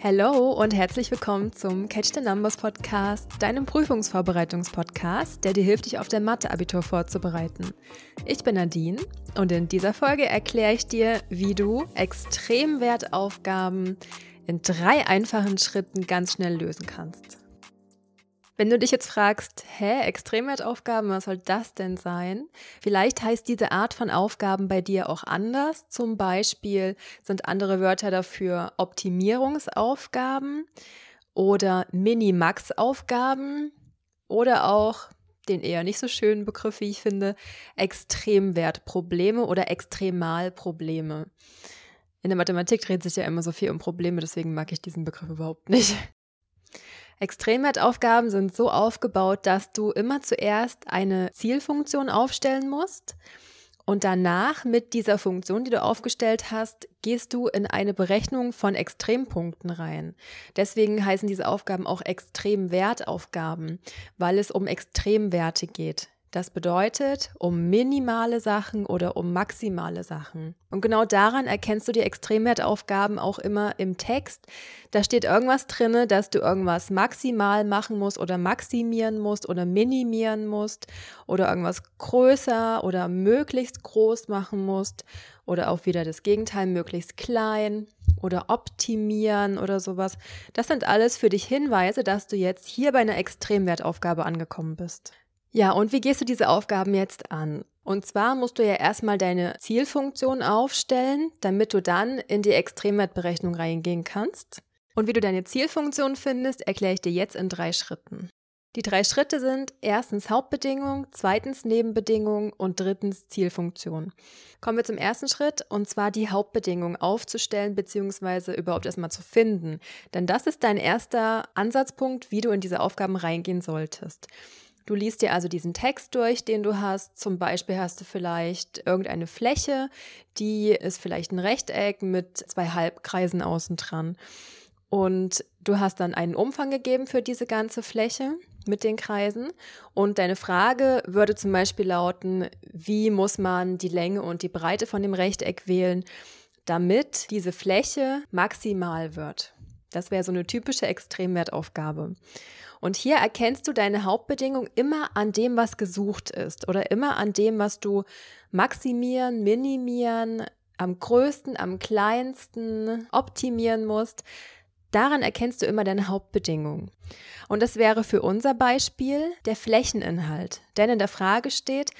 Hallo und herzlich willkommen zum Catch the Numbers Podcast, deinem Prüfungsvorbereitungspodcast, der dir hilft, dich auf dein Mathe-Abitur vorzubereiten. Ich bin Nadine und in dieser Folge erkläre ich dir, wie du Extremwertaufgaben in drei einfachen Schritten ganz schnell lösen kannst. Wenn du dich jetzt fragst, hä, Extremwertaufgaben, was soll das denn sein? Vielleicht heißt diese Art von Aufgaben bei dir auch anders. Zum Beispiel sind andere Wörter dafür Optimierungsaufgaben oder Minimax-Aufgaben oder auch den eher nicht so schönen Begriff, wie ich finde, Extremwertprobleme oder Extremalprobleme. In der Mathematik dreht sich ja immer so viel um Probleme, deswegen mag ich diesen Begriff überhaupt nicht. Extremwertaufgaben sind so aufgebaut, dass du immer zuerst eine Zielfunktion aufstellen musst und danach mit dieser Funktion, die du aufgestellt hast, gehst du in eine Berechnung von Extrempunkten rein. Deswegen heißen diese Aufgaben auch Extremwertaufgaben, weil es um Extremwerte geht. Das bedeutet um minimale Sachen oder um maximale Sachen. Und genau daran erkennst du die Extremwertaufgaben auch immer im Text. Da steht irgendwas drinne, dass du irgendwas maximal machen musst oder maximieren musst oder minimieren musst oder irgendwas größer oder möglichst groß machen musst oder auch wieder das Gegenteil, möglichst klein oder optimieren oder sowas. Das sind alles für dich Hinweise, dass du jetzt hier bei einer Extremwertaufgabe angekommen bist. Ja, und wie gehst du diese Aufgaben jetzt an? Und zwar musst du ja erstmal deine Zielfunktion aufstellen, damit du dann in die Extremwertberechnung reingehen kannst. Und wie du deine Zielfunktion findest, erkläre ich dir jetzt in drei Schritten. Die drei Schritte sind erstens Hauptbedingung, zweitens Nebenbedingung und drittens Zielfunktion. Kommen wir zum ersten Schritt und zwar die Hauptbedingung aufzustellen bzw. überhaupt erstmal zu finden. Denn das ist dein erster Ansatzpunkt, wie du in diese Aufgaben reingehen solltest. Du liest dir also diesen Text durch, den du hast. Zum Beispiel hast du vielleicht irgendeine Fläche, die ist vielleicht ein Rechteck mit zwei Halbkreisen außen dran. Und du hast dann einen Umfang gegeben für diese ganze Fläche mit den Kreisen. Und deine Frage würde zum Beispiel lauten, wie muss man die Länge und die Breite von dem Rechteck wählen, damit diese Fläche maximal wird. Das wäre so eine typische Extremwertaufgabe. Und hier erkennst du deine Hauptbedingung immer an dem, was gesucht ist oder immer an dem, was du maximieren, minimieren, am größten, am kleinsten optimieren musst. Daran erkennst du immer deine Hauptbedingung. Und das wäre für unser Beispiel der Flächeninhalt. Denn in der Frage steht,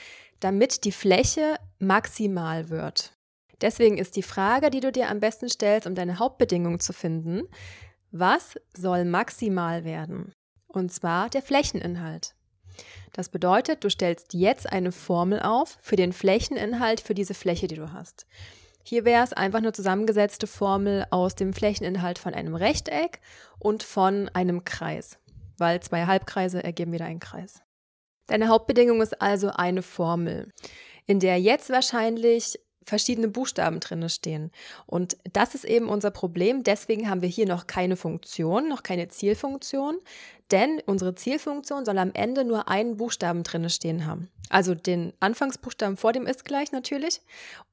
damit die Fläche maximal wird. Deswegen ist die Frage, die du dir am besten stellst, um deine Hauptbedingung zu finden, was soll maximal werden? Und zwar der Flächeninhalt. Das bedeutet, du stellst jetzt eine Formel auf für den Flächeninhalt für diese Fläche, die du hast. Hier wäre es einfach eine zusammengesetzte Formel aus dem Flächeninhalt von einem Rechteck und von einem Kreis, weil zwei Halbkreise ergeben wieder einen Kreis. Deine Hauptbedingung ist also eine Formel, in der jetzt wahrscheinlich verschiedene Buchstaben drin stehen. Und das ist eben unser Problem. Deswegen haben wir hier noch keine Funktion, noch keine Zielfunktion, denn unsere Zielfunktion soll am Ende nur einen Buchstaben drin stehen haben. Also den Anfangsbuchstaben vor dem ist gleich natürlich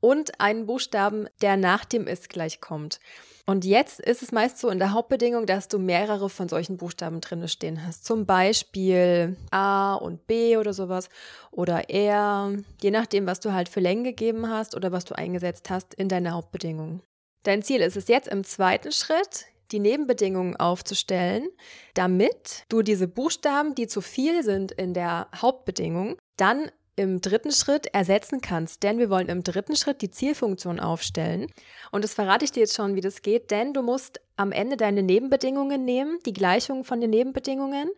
und einen Buchstaben, der nach dem ist gleich kommt. Und jetzt ist es meist so in der Hauptbedingung, dass du mehrere von solchen Buchstaben drin stehen hast. Zum Beispiel A und B oder sowas oder R, je nachdem, was du halt für Längen gegeben hast oder was du eingesetzt hast in deiner Hauptbedingung. Dein Ziel ist es jetzt im zweiten Schritt, die Nebenbedingungen aufzustellen, damit du diese Buchstaben, die zu viel sind in der Hauptbedingung, dann im dritten Schritt ersetzen kannst. Denn wir wollen im dritten Schritt die Zielfunktion aufstellen. Und das verrate ich dir jetzt schon, wie das geht, denn du musst am Ende deine Nebenbedingungen nehmen, die Gleichung von den Nebenbedingungen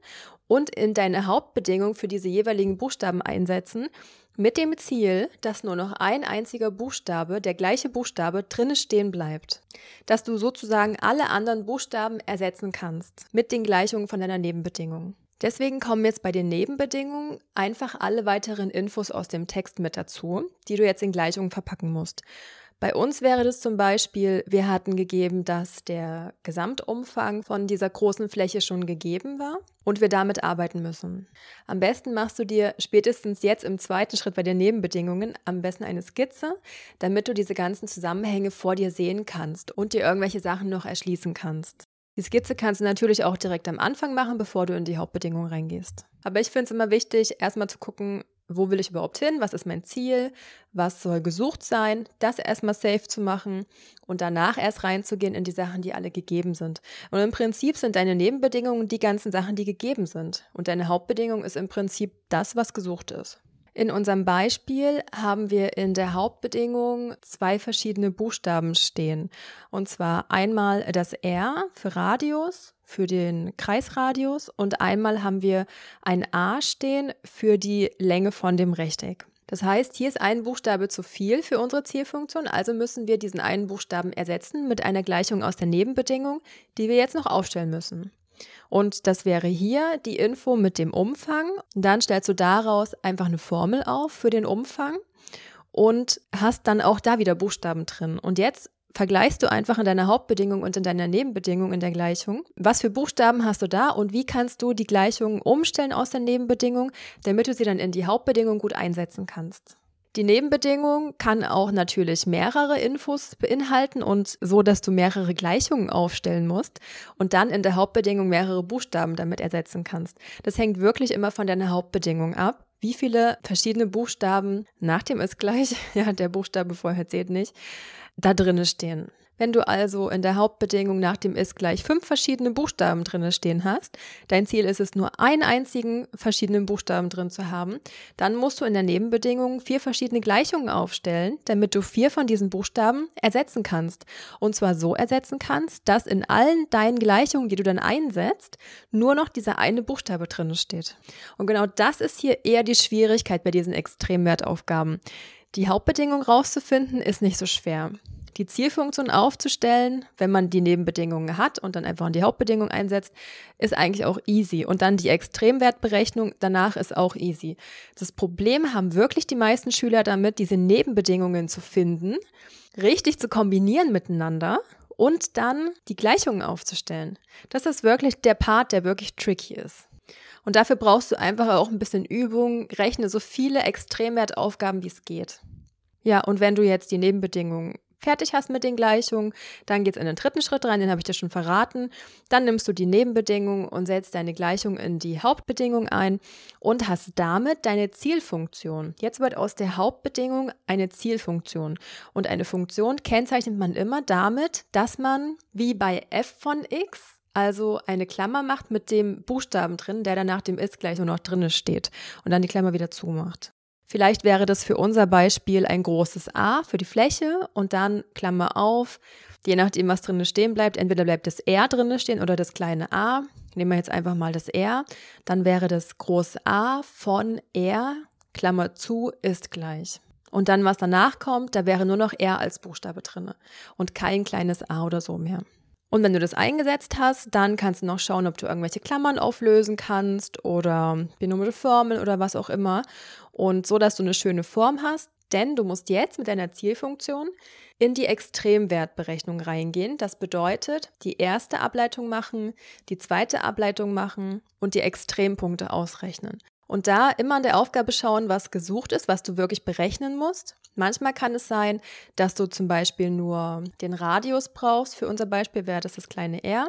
und in deine Hauptbedingung für diese jeweiligen Buchstaben einsetzen mit dem Ziel, dass nur noch ein einziger Buchstabe, der gleiche Buchstabe, drinne stehen bleibt. Dass du sozusagen alle anderen Buchstaben ersetzen kannst mit den Gleichungen von deiner Nebenbedingung. Deswegen kommen jetzt bei den Nebenbedingungen einfach alle weiteren Infos aus dem Text mit dazu, die du jetzt in Gleichungen verpacken musst. Bei uns wäre das zum Beispiel, wir hatten gegeben, dass der Gesamtumfang von dieser großen Fläche schon gegeben war und wir damit arbeiten müssen. Am besten machst du dir spätestens jetzt im zweiten Schritt bei den Nebenbedingungen am besten eine Skizze, damit du diese ganzen Zusammenhänge vor dir sehen kannst und dir irgendwelche Sachen noch erschließen kannst. Die Skizze kannst du natürlich auch direkt am Anfang machen, bevor du in die Hauptbedingungen reingehst. Aber ich finde es immer wichtig, erstmal zu gucken, wo will ich überhaupt hin, was ist mein Ziel, was soll gesucht sein, das erstmal safe zu machen und danach erst reinzugehen in die Sachen, die alle gegeben sind. Und im Prinzip sind deine Nebenbedingungen die ganzen Sachen, die gegeben sind. Und deine Hauptbedingung ist im Prinzip das, was gesucht ist. In unserem Beispiel haben wir in der Hauptbedingung zwei verschiedene Buchstaben stehen. Und zwar einmal das R für Radius, für den Kreisradius und einmal haben wir ein A stehen für die Länge von dem Rechteck. Das heißt, hier ist ein Buchstabe zu viel für unsere Zielfunktion, also müssen wir diesen einen Buchstaben ersetzen mit einer Gleichung aus der Nebenbedingung, die wir jetzt noch aufstellen müssen. Und das wäre hier die Info mit dem Umfang. Dann stellst du daraus einfach eine Formel auf für den Umfang und hast dann auch da wieder Buchstaben drin. Und jetzt vergleichst du einfach in deiner Hauptbedingung und in deiner Nebenbedingung in der Gleichung. Was für Buchstaben hast du da und wie kannst du die Gleichung umstellen aus der Nebenbedingung, damit du sie dann in die Hauptbedingung gut einsetzen kannst. Die Nebenbedingung kann auch natürlich mehrere Infos beinhalten und so, dass du mehrere Gleichungen aufstellen musst und dann in der Hauptbedingung mehrere Buchstaben damit ersetzen kannst. Das hängt wirklich immer von deiner Hauptbedingung ab. Wie viele verschiedene Buchstaben nach dem ist gleich, ja, der Buchstabe vorher zählt nicht, da drinne stehen. Wenn du also in der Hauptbedingung nach dem ist gleich fünf verschiedene Buchstaben drinne stehen hast, dein Ziel ist es nur einen einzigen verschiedenen Buchstaben drin zu haben, dann musst du in der Nebenbedingung vier verschiedene Gleichungen aufstellen, damit du vier von diesen Buchstaben ersetzen kannst. Und zwar so ersetzen kannst, dass in allen deinen Gleichungen, die du dann einsetzt, nur noch dieser eine Buchstabe drinne steht. Und genau das ist hier eher die Schwierigkeit bei diesen Extremwertaufgaben. Die Hauptbedingung rauszufinden ist nicht so schwer die Zielfunktion aufzustellen, wenn man die Nebenbedingungen hat und dann einfach in die Hauptbedingung einsetzt, ist eigentlich auch easy. Und dann die Extremwertberechnung danach ist auch easy. Das Problem haben wirklich die meisten Schüler damit, diese Nebenbedingungen zu finden, richtig zu kombinieren miteinander und dann die Gleichungen aufzustellen. Das ist wirklich der Part, der wirklich tricky ist. Und dafür brauchst du einfach auch ein bisschen Übung. Rechne so viele Extremwertaufgaben, wie es geht. Ja, und wenn du jetzt die Nebenbedingungen fertig hast mit den Gleichungen, dann geht es in den dritten Schritt rein, den habe ich dir schon verraten. Dann nimmst du die Nebenbedingung und setzt deine Gleichung in die Hauptbedingung ein und hast damit deine Zielfunktion. Jetzt wird aus der Hauptbedingung eine Zielfunktion. Und eine Funktion kennzeichnet man immer damit, dass man wie bei f von x also eine Klammer macht mit dem Buchstaben drin, der dann nach dem ist gleich nur noch drinne steht und dann die Klammer wieder zumacht. Vielleicht wäre das für unser Beispiel ein großes A für die Fläche und dann Klammer auf, je nachdem, was drinnen stehen bleibt. Entweder bleibt das R drinnen stehen oder das kleine a. Nehmen wir jetzt einfach mal das R. Dann wäre das große A von R, Klammer zu, ist gleich. Und dann, was danach kommt, da wäre nur noch R als Buchstabe drin und kein kleines a oder so mehr. Und wenn du das eingesetzt hast, dann kannst du noch schauen, ob du irgendwelche Klammern auflösen kannst oder binomische Formeln oder was auch immer. Und so, dass du eine schöne Form hast, denn du musst jetzt mit deiner Zielfunktion in die Extremwertberechnung reingehen. Das bedeutet, die erste Ableitung machen, die zweite Ableitung machen und die Extrempunkte ausrechnen. Und da immer an der Aufgabe schauen, was gesucht ist, was du wirklich berechnen musst. Manchmal kann es sein, dass du zum Beispiel nur den Radius brauchst. Für unser Beispiel wäre das das kleine r.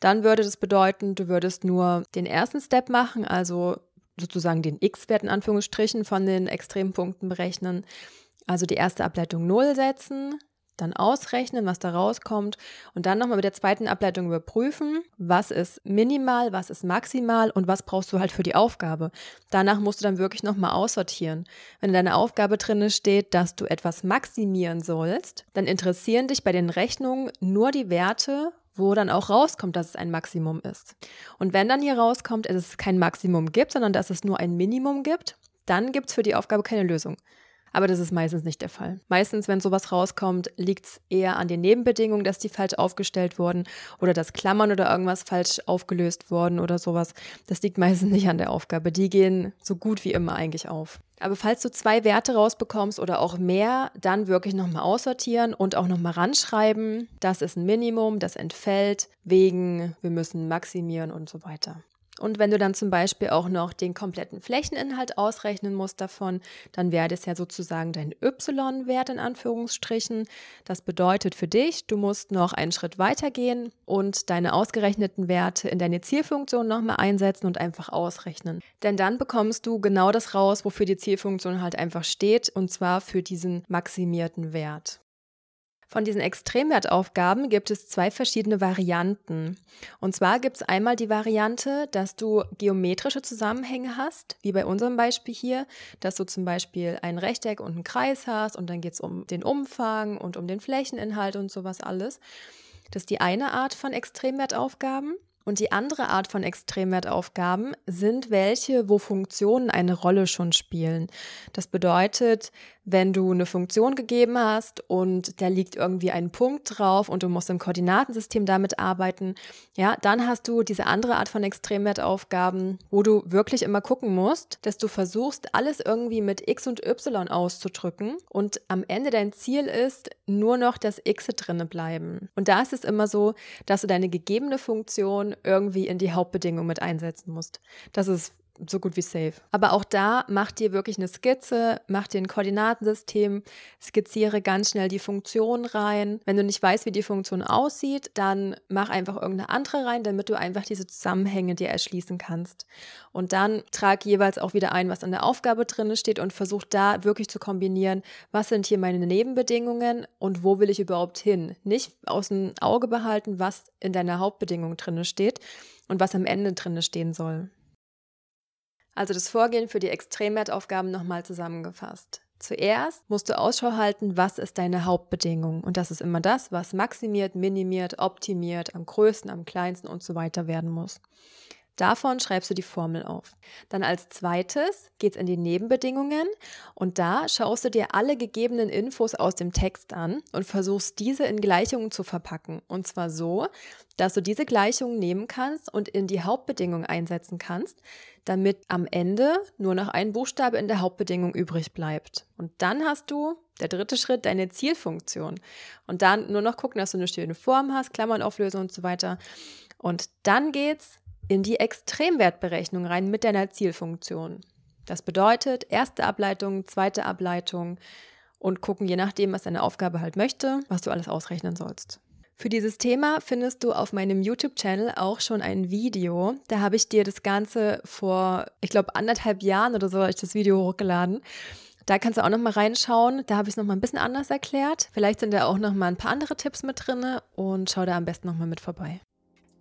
Dann würde das bedeuten, du würdest nur den ersten Step machen, also sozusagen den x-Wert in Anführungsstrichen von den Extrempunkten berechnen. Also die erste Ableitung 0 setzen, dann ausrechnen, was da rauskommt und dann nochmal mit der zweiten Ableitung überprüfen, was ist minimal, was ist maximal und was brauchst du halt für die Aufgabe. Danach musst du dann wirklich nochmal aussortieren. Wenn in deiner Aufgabe drin steht, dass du etwas maximieren sollst, dann interessieren dich bei den Rechnungen nur die Werte, wo dann auch rauskommt, dass es ein Maximum ist. Und wenn dann hier rauskommt, dass es kein Maximum gibt, sondern dass es nur ein Minimum gibt, dann gibt es für die Aufgabe keine Lösung. Aber das ist meistens nicht der Fall. Meistens, wenn sowas rauskommt, liegt es eher an den Nebenbedingungen, dass die falsch aufgestellt wurden oder dass Klammern oder irgendwas falsch aufgelöst wurden oder sowas. Das liegt meistens nicht an der Aufgabe. Die gehen so gut wie immer eigentlich auf. Aber falls du zwei Werte rausbekommst oder auch mehr, dann wirklich nochmal aussortieren und auch nochmal ranschreiben. Das ist ein Minimum, das entfällt wegen, wir müssen maximieren und so weiter. Und wenn du dann zum Beispiel auch noch den kompletten Flächeninhalt ausrechnen musst davon, dann wäre das ja sozusagen dein Y-Wert in Anführungsstrichen. Das bedeutet für dich, du musst noch einen Schritt weiter gehen und deine ausgerechneten Werte in deine Zielfunktion nochmal einsetzen und einfach ausrechnen. Denn dann bekommst du genau das raus, wofür die Zielfunktion halt einfach steht, und zwar für diesen maximierten Wert. Von diesen Extremwertaufgaben gibt es zwei verschiedene Varianten. Und zwar gibt es einmal die Variante, dass du geometrische Zusammenhänge hast, wie bei unserem Beispiel hier, dass du zum Beispiel ein Rechteck und einen Kreis hast und dann geht es um den Umfang und um den Flächeninhalt und sowas alles. Das ist die eine Art von Extremwertaufgaben. Und die andere Art von Extremwertaufgaben sind welche, wo Funktionen eine Rolle schon spielen. Das bedeutet, wenn du eine Funktion gegeben hast und da liegt irgendwie ein Punkt drauf und du musst im Koordinatensystem damit arbeiten, ja, dann hast du diese andere Art von Extremwertaufgaben, wo du wirklich immer gucken musst, dass du versuchst, alles irgendwie mit x und y auszudrücken und am Ende dein Ziel ist, nur noch das x drinne bleiben. Und da ist es immer so, dass du deine gegebene Funktion irgendwie in die Hauptbedingung mit einsetzen musst. Das ist so gut wie safe. Aber auch da mach dir wirklich eine Skizze, mach dir ein Koordinatensystem, skizziere ganz schnell die Funktion rein. Wenn du nicht weißt, wie die Funktion aussieht, dann mach einfach irgendeine andere rein, damit du einfach diese Zusammenhänge dir erschließen kannst. Und dann trag jeweils auch wieder ein, was an der Aufgabe drin steht und versuch da wirklich zu kombinieren, was sind hier meine Nebenbedingungen und wo will ich überhaupt hin. Nicht aus dem Auge behalten, was in deiner Hauptbedingung drin steht und was am Ende drin stehen soll. Also das Vorgehen für die Extremwertaufgaben nochmal zusammengefasst. Zuerst musst du Ausschau halten, was ist deine Hauptbedingung. Und das ist immer das, was maximiert, minimiert, optimiert, am größten, am kleinsten und so weiter werden muss. Davon schreibst du die Formel auf. Dann als zweites geht es in die Nebenbedingungen und da schaust du dir alle gegebenen Infos aus dem Text an und versuchst diese in Gleichungen zu verpacken. Und zwar so, dass du diese Gleichungen nehmen kannst und in die Hauptbedingung einsetzen kannst, damit am Ende nur noch ein Buchstabe in der Hauptbedingung übrig bleibt. Und dann hast du der dritte Schritt, deine Zielfunktion. Und dann nur noch gucken, dass du eine schöne Form hast, Klammern auflösen und so weiter. Und dann geht's in die Extremwertberechnung rein mit deiner Zielfunktion. Das bedeutet, erste Ableitung, zweite Ableitung und gucken, je nachdem, was deine Aufgabe halt möchte, was du alles ausrechnen sollst. Für dieses Thema findest du auf meinem YouTube-Channel auch schon ein Video. Da habe ich dir das Ganze vor, ich glaube, anderthalb Jahren oder so, habe ich das Video hochgeladen. Da kannst du auch noch mal reinschauen. Da habe ich es noch mal ein bisschen anders erklärt. Vielleicht sind da auch noch mal ein paar andere Tipps mit drin und schau da am besten noch mal mit vorbei.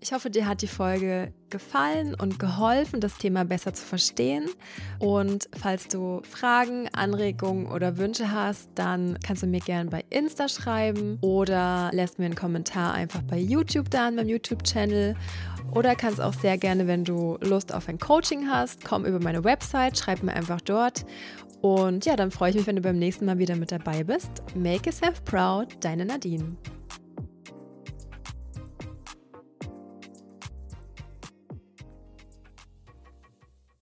Ich hoffe, dir hat die Folge gefallen und geholfen, das Thema besser zu verstehen. Und falls du Fragen, Anregungen oder Wünsche hast, dann kannst du mir gerne bei Insta schreiben oder lässt mir einen Kommentar einfach bei YouTube da an meinem YouTube-Channel. Oder kannst auch sehr gerne, wenn du Lust auf ein Coaching hast, komm über meine Website, schreib mir einfach dort. Und ja, dann freue ich mich, wenn du beim nächsten Mal wieder mit dabei bist. Make yourself proud, deine Nadine.